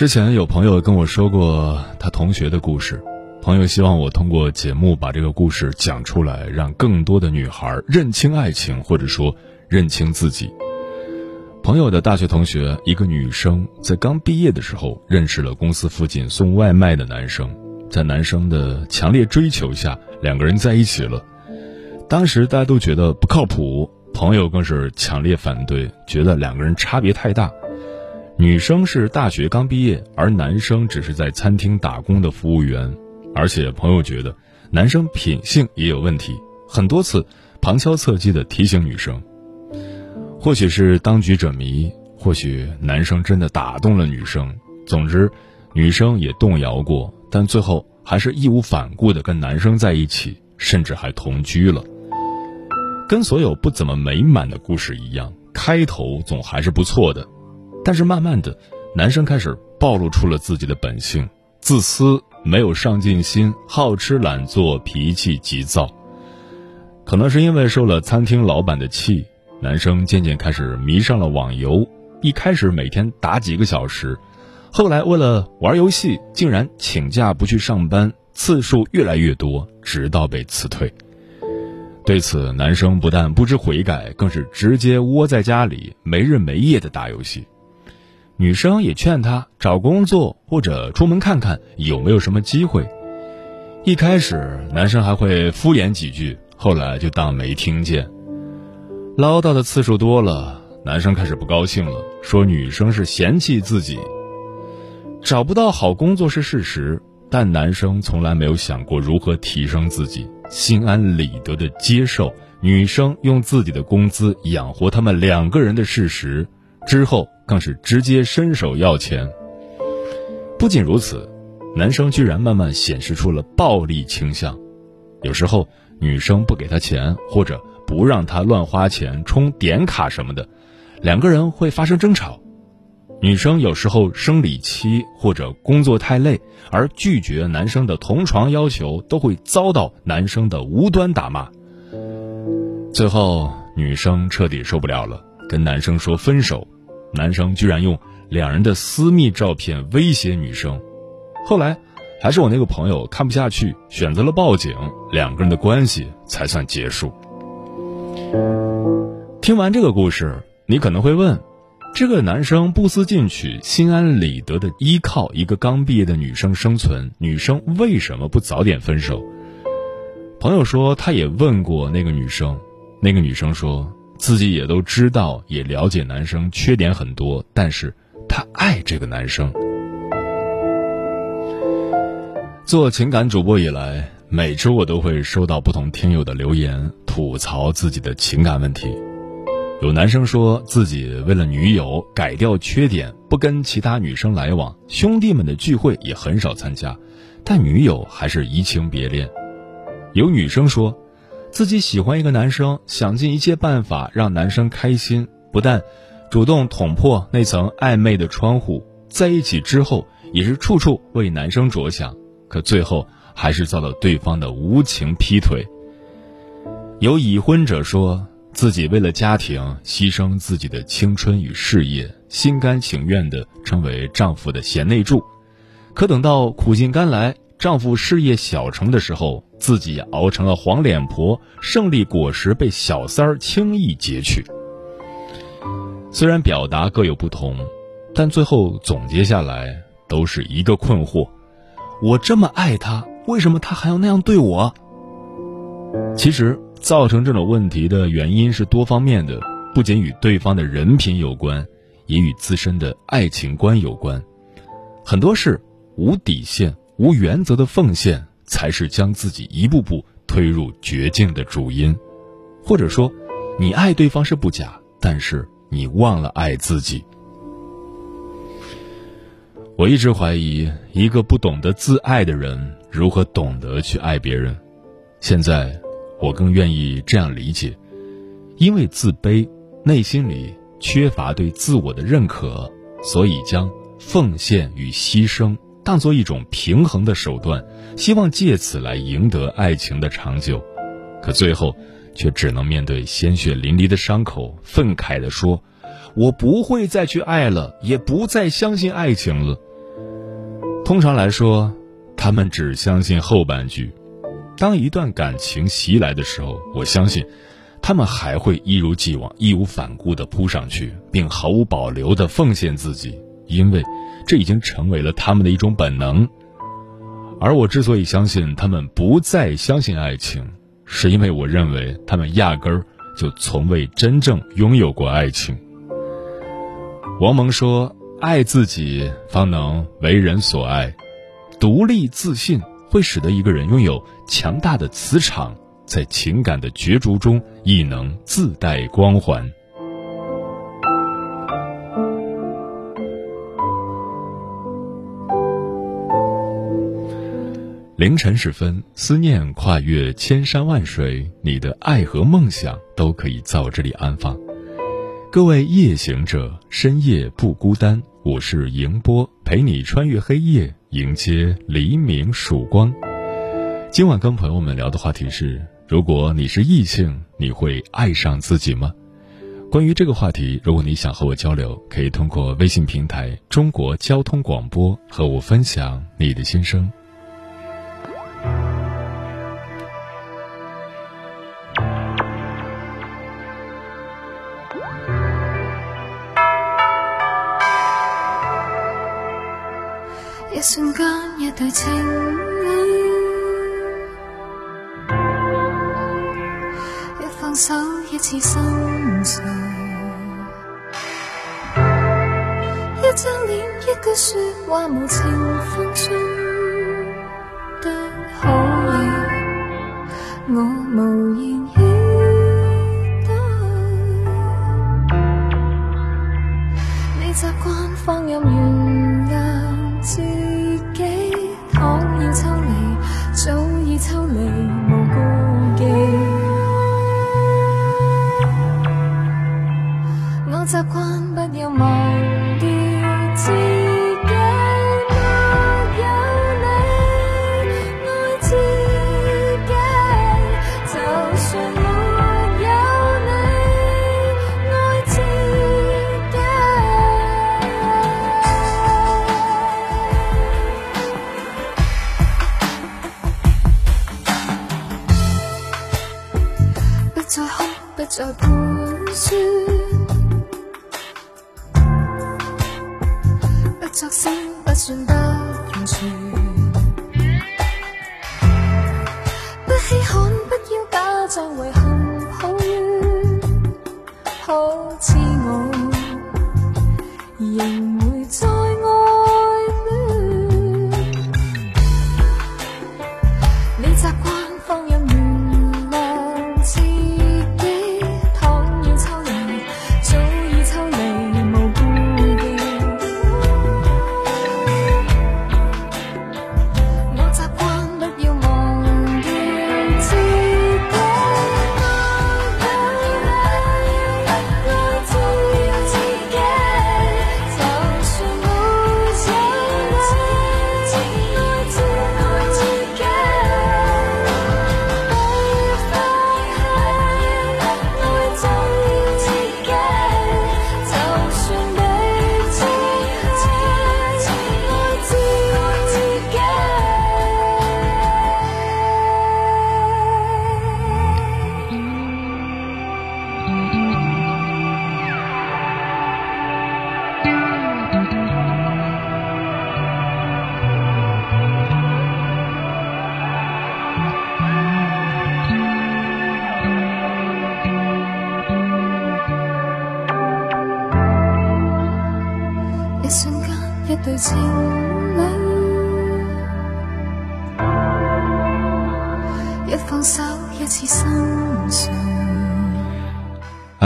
之前有朋友跟我说过他同学的故事，朋友希望我通过节目把这个故事讲出来，让更多的女孩认清爱情，或者说认清自己。朋友的大学同学，一个女生在刚毕业的时候认识了公司附近送外卖的男生，在男生的强烈追求下，两个人在一起了。当时大家都觉得不靠谱，朋友更是强烈反对，觉得两个人差别太大。女生是大学刚毕业，而男生只是在餐厅打工的服务员，而且朋友觉得男生品性也有问题，很多次旁敲侧击的提醒女生。或许是当局者迷，或许男生真的打动了女生。总之，女生也动摇过，但最后还是义无反顾的跟男生在一起，甚至还同居了。跟所有不怎么美满的故事一样，开头总还是不错的。但是慢慢的，男生开始暴露出了自己的本性：自私、没有上进心、好吃懒做、脾气急躁。可能是因为受了餐厅老板的气，男生渐渐开始迷上了网游。一开始每天打几个小时，后来为了玩游戏，竟然请假不去上班，次数越来越多，直到被辞退。对此，男生不但不知悔改，更是直接窝在家里没日没夜的打游戏。女生也劝他找工作或者出门看看有没有什么机会。一开始男生还会敷衍几句，后来就当没听见。唠叨的次数多了，男生开始不高兴了，说女生是嫌弃自己。找不到好工作是事实，但男生从来没有想过如何提升自己，心安理得的接受女生用自己的工资养活他们两个人的事实。之后更是直接伸手要钱。不仅如此，男生居然慢慢显示出了暴力倾向。有时候女生不给他钱，或者不让他乱花钱充点卡什么的，两个人会发生争吵。女生有时候生理期或者工作太累而拒绝男生的同床要求，都会遭到男生的无端打骂。最后，女生彻底受不了了。跟男生说分手，男生居然用两人的私密照片威胁女生，后来还是我那个朋友看不下去，选择了报警，两个人的关系才算结束。听完这个故事，你可能会问：这个男生不思进取、心安理得的依靠一个刚毕业的女生生存，女生为什么不早点分手？朋友说，他也问过那个女生，那个女生说。自己也都知道，也了解男生缺点很多，但是他爱这个男生。做情感主播以来，每周我都会收到不同听友的留言，吐槽自己的情感问题。有男生说自己为了女友改掉缺点，不跟其他女生来往，兄弟们的聚会也很少参加，但女友还是移情别恋。有女生说。自己喜欢一个男生，想尽一切办法让男生开心，不但主动捅破那层暧昧的窗户，在一起之后也是处处为男生着想，可最后还是遭到对方的无情劈腿。有已婚者说自己为了家庭牺牲自己的青春与事业，心甘情愿地成为丈夫的贤内助，可等到苦尽甘来。丈夫事业小成的时候，自己熬成了黄脸婆，胜利果实被小三儿轻易截取。虽然表达各有不同，但最后总结下来都是一个困惑：我这么爱他，为什么他还要那样对我？其实，造成这种问题的原因是多方面的，不仅与对方的人品有关，也与自身的爱情观有关。很多事无底线、无原则的奉献，才是将自己一步步推入绝境的主因。或者说，你爱对方是不假，但是你忘了爱自己。我一直怀疑，一个不懂得自爱的人，如何懂得去爱别人？现在，我更愿意这样理解：因为自卑，内心里缺乏对自我的认可，所以将奉献与牺牲当做一种平衡的手段，希望借此来赢得爱情的长久。可最后，却只能面对鲜血淋漓的伤口，愤慨地说：“我不会再去爱了，也不再相信爱情了。”通常来说，他们只相信后半句。当一段感情袭来的时候，我相信，他们还会一如既往、义无反顾地扑上去，并毫无保留地奉献自己，因为这已经成为了他们的一种本能。而我之所以相信他们不再相信爱情，是因为我认为他们压根儿就从未真正拥有过爱情。王蒙说：“爱自己，方能为人所爱。独立自信会使得一个人拥有强大的磁场，在情感的角逐中亦能自带光环。”凌晨时分，思念跨越千山万水，你的爱和梦想都可以在我这里安放。各位夜行者，深夜不孤单，我是迎波，陪你穿越黑夜，迎接黎明曙光。今晚跟朋友们聊的话题是：如果你是异性，你会爱上自己吗？关于这个话题，如果你想和我交流，可以通过微信平台“中国交通广播”和我分享你的心声。一瞬间，一对情侣，一放手，一次心碎，一张脸，一句说话，无情分寸已好似我仍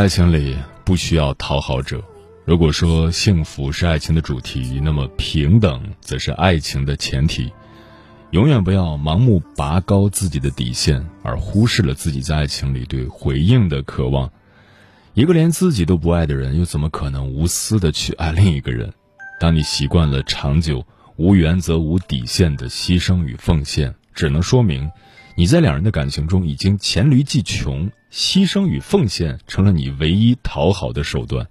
爱情里不需要讨好者。如果说幸福是爱情的主题，那么平等则是爱情的前提。永远不要盲目拔高自己的底线，而忽视了自己在爱情里对回应的渴望。一个连自己都不爱的人，又怎么可能无私的去爱另一个人？当你习惯了长久、无原则、无底线的牺牲与奉献，只能说明你在两人的感情中已经黔驴技穷，牺牲与奉献成了你唯一讨好的手段。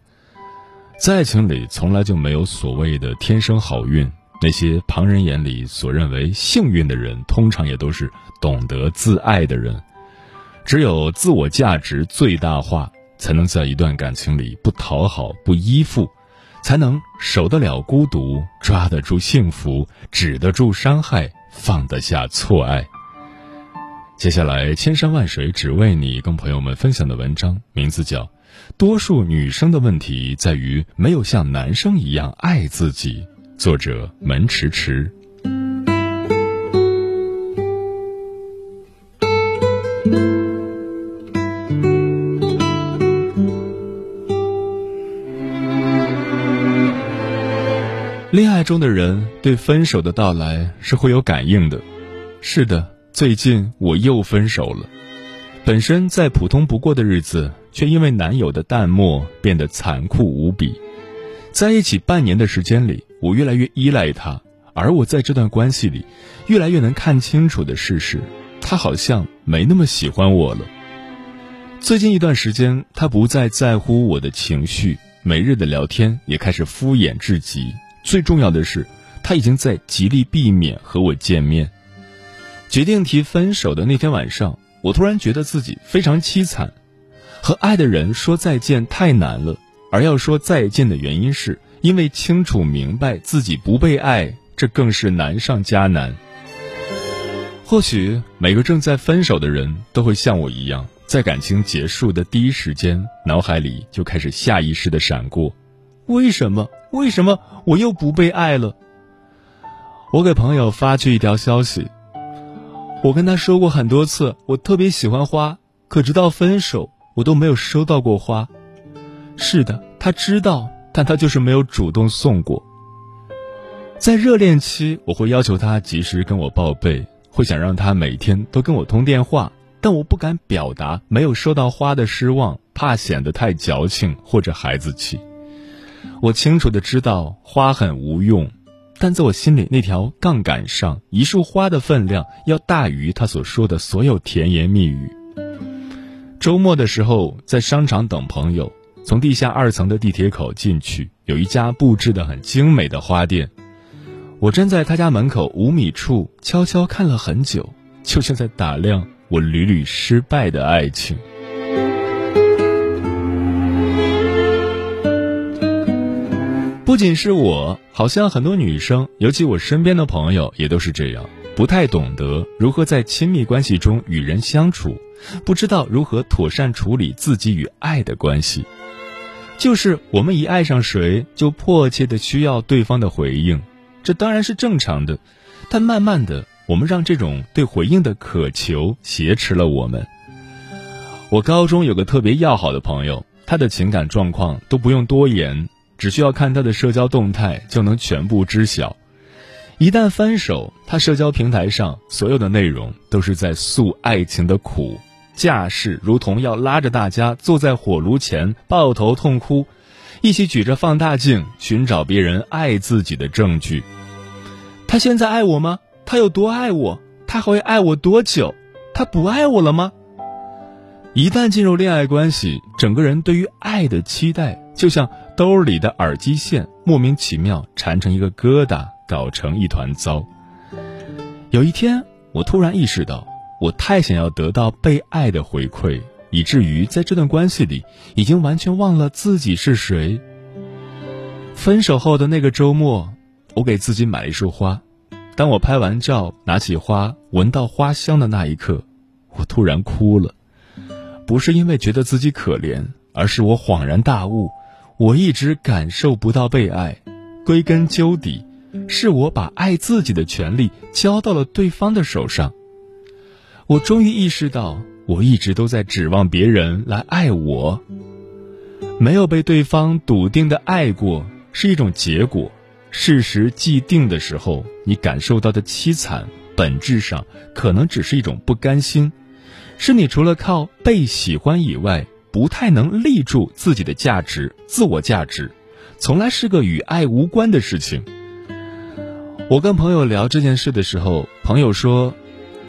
在爱情里，从来就没有所谓的天生好运。那些旁人眼里所认为幸运的人，通常也都是懂得自爱的人。只有自我价值最大化，才能在一段感情里不讨好、不依附，才能守得了孤独，抓得住幸福，止得住伤害，放得下错爱。接下来，千山万水只为你，跟朋友们分享的文章名字叫《多数女生的问题在于没有像男生一样爱自己》。作者门迟迟。恋爱中的人对分手的到来是会有感应的。是的，最近我又分手了。本身再普通不过的日子，却因为男友的淡漠变得残酷无比。在一起半年的时间里，我越来越依赖他，而我在这段关系里，越来越能看清楚的事实，他好像没那么喜欢我了。最近一段时间，他不再在乎我的情绪，每日的聊天也开始敷衍至极。最重要的是，他已经在极力避免和我见面。决定提分手的那天晚上，我突然觉得自己非常凄惨，和爱的人说再见太难了。而要说再见的原因，是因为清楚明白自己不被爱，这更是难上加难。或许每个正在分手的人都会像我一样，在感情结束的第一时间，脑海里就开始下意识的闪过：为什么？为什么我又不被爱了？我给朋友发去一条消息，我跟他说过很多次，我特别喜欢花，可直到分手，我都没有收到过花。是的，他知道，但他就是没有主动送过。在热恋期，我会要求他及时跟我报备，会想让他每天都跟我通电话，但我不敢表达没有收到花的失望，怕显得太矫情或者孩子气。我清楚的知道花很无用，但在我心里那条杠杆上，一束花的分量要大于他所说的所有甜言蜜语。周末的时候，在商场等朋友。从地下二层的地铁口进去，有一家布置的很精美的花店。我站在他家门口五米处，悄悄看了很久，就像在打量我屡屡失败的爱情。不仅是我，好像很多女生，尤其我身边的朋友，也都是这样，不太懂得如何在亲密关系中与人相处，不知道如何妥善处理自己与爱的关系。就是我们一爱上谁，就迫切的需要对方的回应，这当然是正常的。但慢慢的，我们让这种对回应的渴求挟持了我们。我高中有个特别要好的朋友，他的情感状况都不用多言，只需要看他的社交动态就能全部知晓。一旦分手，他社交平台上所有的内容都是在诉爱情的苦。架势如同要拉着大家坐在火炉前抱头痛哭，一起举着放大镜寻找别人爱自己的证据。他现在爱我吗？他有多爱我？他还会爱我多久？他不爱我了吗？一旦进入恋爱关系，整个人对于爱的期待就像兜里的耳机线，莫名其妙缠成一个疙瘩，搞成一团糟。有一天，我突然意识到。我太想要得到被爱的回馈，以至于在这段关系里，已经完全忘了自己是谁。分手后的那个周末，我给自己买了一束花。当我拍完照，拿起花，闻到花香的那一刻，我突然哭了。不是因为觉得自己可怜，而是我恍然大悟：我一直感受不到被爱。归根究底，是我把爱自己的权利交到了对方的手上。我终于意识到，我一直都在指望别人来爱我，没有被对方笃定的爱过是一种结果。事实既定的时候，你感受到的凄惨，本质上可能只是一种不甘心，是你除了靠被喜欢以外，不太能立住自己的价值、自我价值。从来是个与爱无关的事情。我跟朋友聊这件事的时候，朋友说：“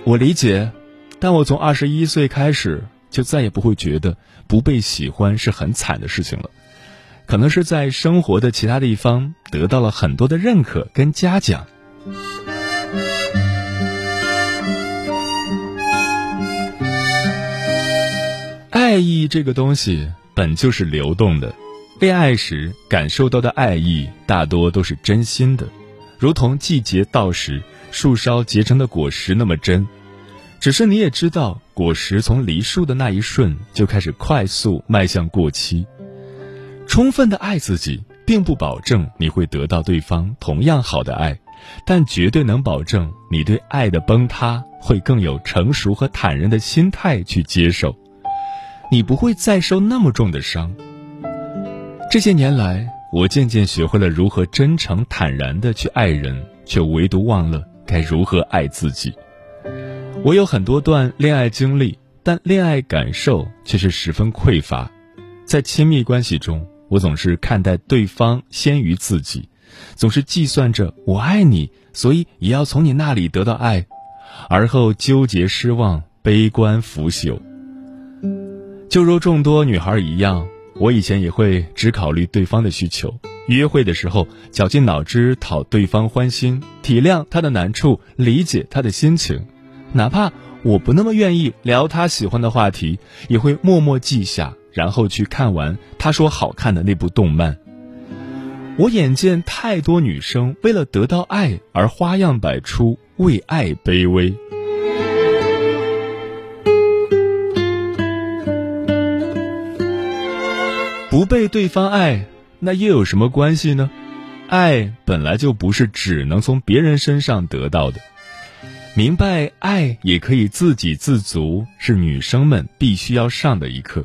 我理解，但我从二十一岁开始就再也不会觉得不被喜欢是很惨的事情了。可能是在生活的其他地方得到了很多的认可跟嘉奖。爱意这个东西本就是流动的。”恋爱时感受到的爱意大多都是真心的，如同季节到时树梢结成的果实那么真。只是你也知道，果实从离树的那一瞬就开始快速迈向过期。充分的爱自己，并不保证你会得到对方同样好的爱，但绝对能保证你对爱的崩塌会更有成熟和坦然的心态去接受，你不会再受那么重的伤。这些年来，我渐渐学会了如何真诚坦然的去爱人，却唯独忘了该如何爱自己。我有很多段恋爱经历，但恋爱感受却是十分匮乏。在亲密关系中，我总是看待对方先于自己，总是计算着我爱你，所以也要从你那里得到爱，而后纠结、失望、悲观、腐朽。就如众多女孩一样。我以前也会只考虑对方的需求，约会的时候绞尽脑汁讨对方欢心，体谅他的难处，理解他的心情，哪怕我不那么愿意聊他喜欢的话题，也会默默记下，然后去看完他说好看的那部动漫。我眼见太多女生为了得到爱而花样百出，为爱卑微。不被对方爱，那又有什么关系呢？爱本来就不是只能从别人身上得到的。明白爱也可以自给自足，是女生们必须要上的一课。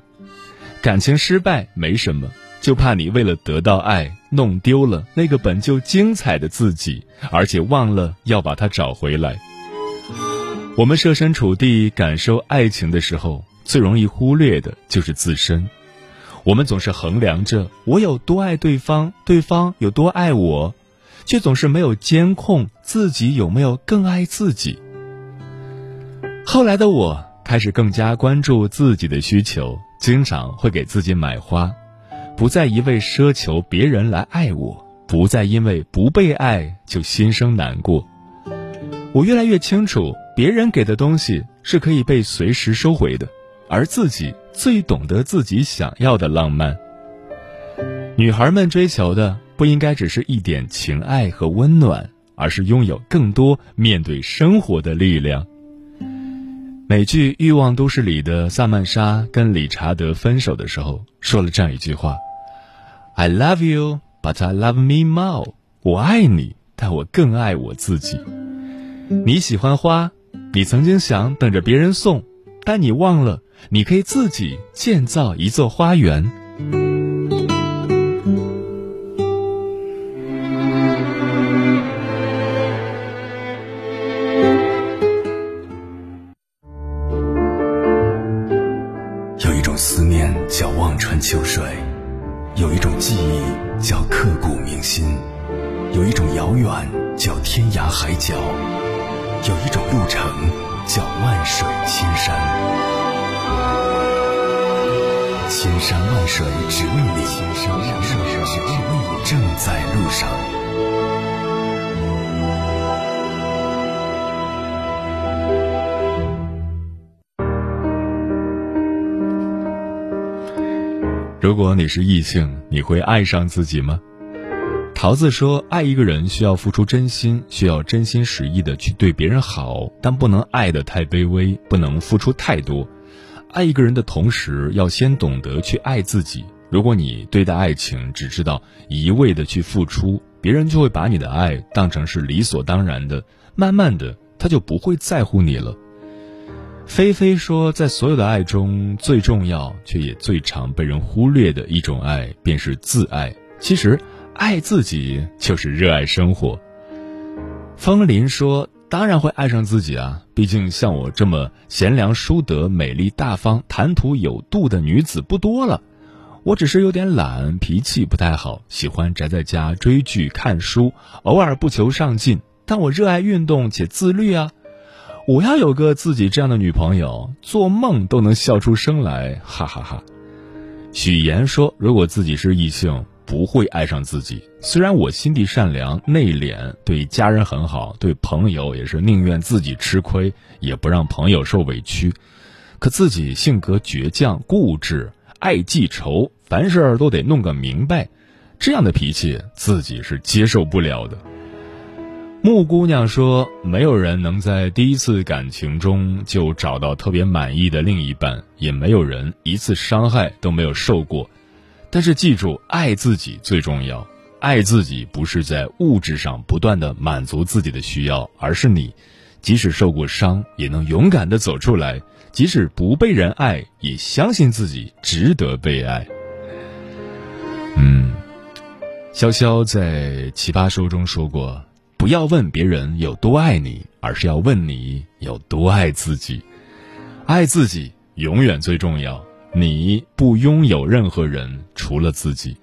感情失败没什么，就怕你为了得到爱，弄丢了那个本就精彩的自己，而且忘了要把它找回来。我们设身处地感受爱情的时候，最容易忽略的就是自身。我们总是衡量着我有多爱对方，对方有多爱我，却总是没有监控自己有没有更爱自己。后来的我开始更加关注自己的需求，经常会给自己买花，不再一味奢求别人来爱我，不再因为不被爱就心生难过。我越来越清楚，别人给的东西是可以被随时收回的。而自己最懂得自己想要的浪漫。女孩们追求的不应该只是一点情爱和温暖，而是拥有更多面对生活的力量。美剧《欲望都市》里的萨曼莎跟理查德分手的时候说了这样一句话：“I love you, but I love me more。”我爱你，但我更爱我自己。你喜欢花，你曾经想等着别人送，但你忘了。你可以自己建造一座花园。有一种思念叫望穿秋水，有一种记忆叫刻骨铭心，有一种遥远叫天涯海角，有一种路程叫万水千山。千山万水只为你，千山万水只为你，正在路上。如果你是异性，你会爱上自己吗？桃子说，爱一个人需要付出真心，需要真心实意的去对别人好，但不能爱的太卑微，不能付出太多。爱一个人的同时，要先懂得去爱自己。如果你对待爱情只知道一味的去付出，别人就会把你的爱当成是理所当然的，慢慢的他就不会在乎你了。菲菲说，在所有的爱中，最重要却也最常被人忽略的一种爱，便是自爱。其实，爱自己就是热爱生活。风林说：“当然会爱上自己啊，毕竟像我这么贤良淑德、美丽大方、谈吐有度的女子不多了。我只是有点懒，脾气不太好，喜欢宅在家追剧、看书，偶尔不求上进。但我热爱运动且自律啊。我要有个自己这样的女朋友，做梦都能笑出声来，哈哈哈。”许岩说：“如果自己是异性。”不会爱上自己。虽然我心地善良、内敛，对家人很好，对朋友也是宁愿自己吃亏，也不让朋友受委屈。可自己性格倔强、固执，爱记仇，凡事都得弄个明白，这样的脾气自己是接受不了的。木姑娘说：“没有人能在第一次感情中就找到特别满意的另一半，也没有人一次伤害都没有受过。”但是记住，爱自己最重要。爱自己不是在物质上不断的满足自己的需要，而是你，即使受过伤，也能勇敢的走出来；即使不被人爱，也相信自己值得被爱。嗯，潇潇在奇葩说中说过：“不要问别人有多爱你，而是要问你有多爱自己。爱自己永远最重要。”你不拥有任何人，除了自己。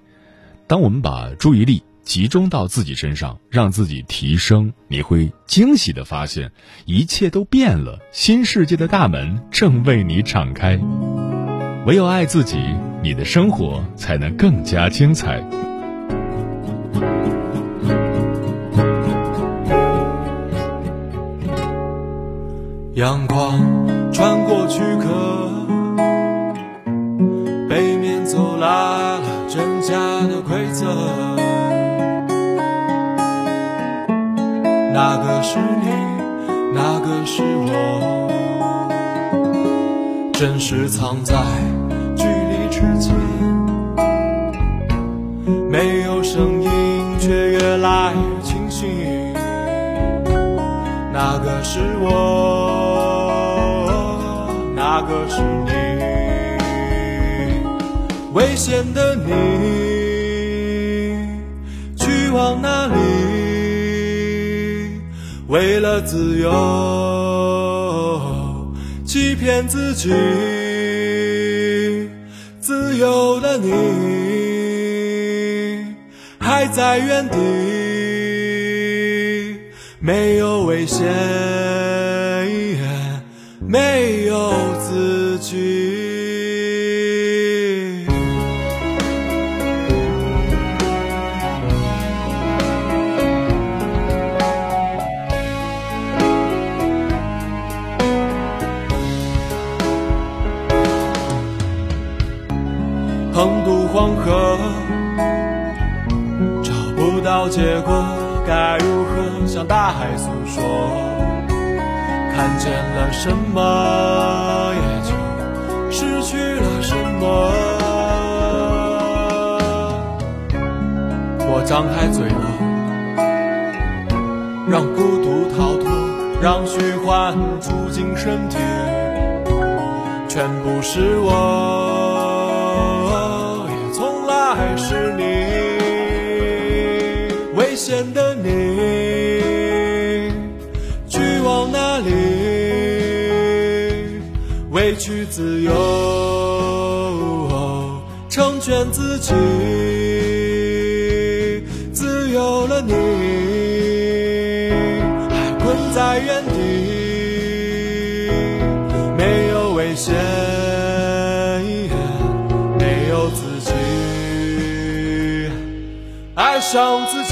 当我们把注意力集中到自己身上，让自己提升，你会惊喜的发现，一切都变了，新世界的大门正为你敞开。唯有爱自己，你的生活才能更加精彩。阳光穿过躯壳。走来了真假的规则，哪个是你，哪个是我？真实藏在距离之间，没有声音却越来越清晰。哪个是我，哪个是你？危险的你，去往哪里？为了自由，欺骗自己。自由的你，还在原地，没有危险，没黄河找不到结果，该如何向大海诉说？看见了什么，也就失去了什么。我张开嘴了，让孤独逃脱，让虚幻住进身体，全部是我。委屈自由，成全自己，自由了你，还困在原地，没有危险。没有自己爱上自己，